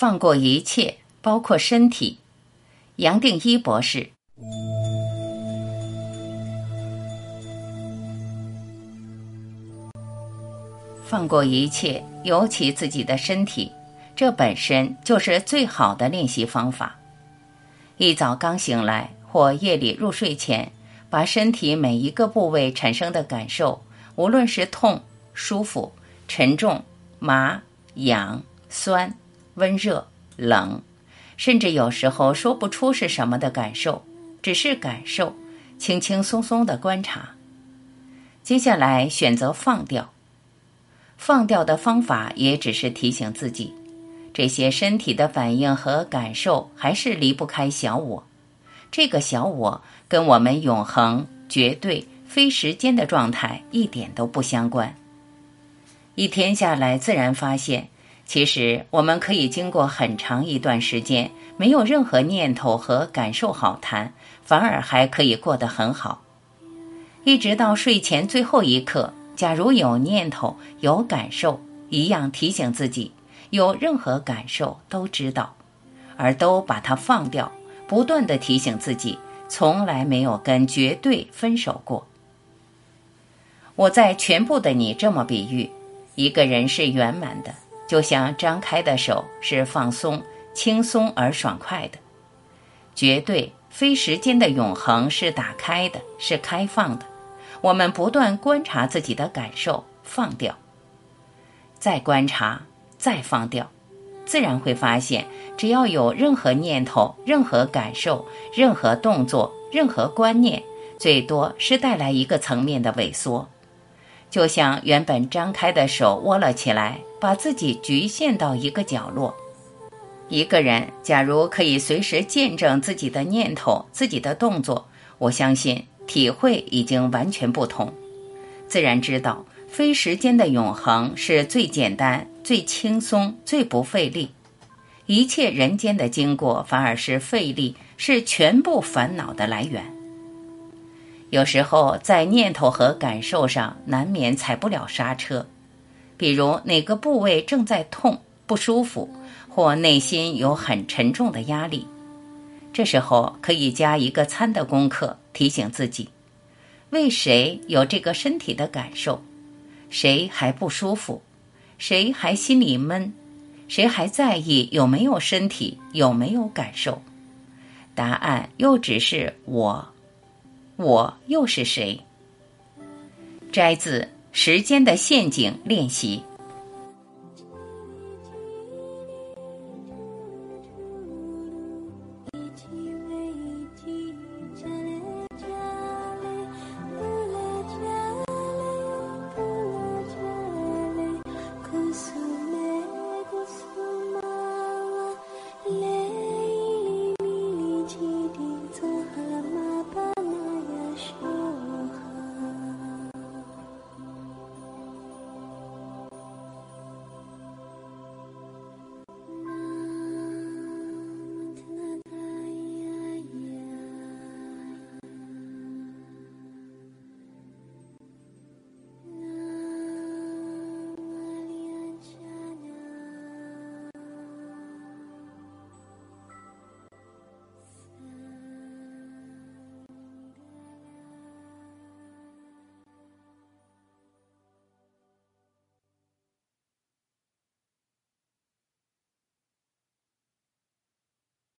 放过一切，包括身体。杨定一博士。放过一切，尤其自己的身体，这本身就是最好的练习方法。一早刚醒来，或夜里入睡前，把身体每一个部位产生的感受，无论是痛、舒服、沉重、麻、痒、酸、温热、冷，甚至有时候说不出是什么的感受，只是感受，轻轻松松的观察。接下来选择放掉。放掉的方法也只是提醒自己，这些身体的反应和感受还是离不开小我。这个小我跟我们永恒、绝对、非时间的状态一点都不相关。一天下来，自然发现，其实我们可以经过很长一段时间，没有任何念头和感受好谈，反而还可以过得很好，一直到睡前最后一刻。假如有念头、有感受，一样提醒自己，有任何感受都知道，而都把它放掉，不断的提醒自己，从来没有跟绝对分手过。我在全部的你这么比喻，一个人是圆满的，就像张开的手是放松、轻松而爽快的；绝对非时间的永恒是打开的，是开放的。我们不断观察自己的感受，放掉，再观察，再放掉，自然会发现，只要有任何念头、任何感受、任何动作、任何观念，最多是带来一个层面的萎缩，就像原本张开的手握了起来，把自己局限到一个角落。一个人假如可以随时见证自己的念头、自己的动作，我相信。体会已经完全不同，自然知道非时间的永恒是最简单、最轻松、最不费力。一切人间的经过反而是费力，是全部烦恼的来源。有时候在念头和感受上难免踩不了刹车，比如哪个部位正在痛不舒服，或内心有很沉重的压力。这时候可以加一个参的功课，提醒自己：为谁有这个身体的感受？谁还不舒服？谁还心里闷？谁还在意有没有身体？有没有感受？答案又只是我。我又是谁？摘自《时间的陷阱》练习。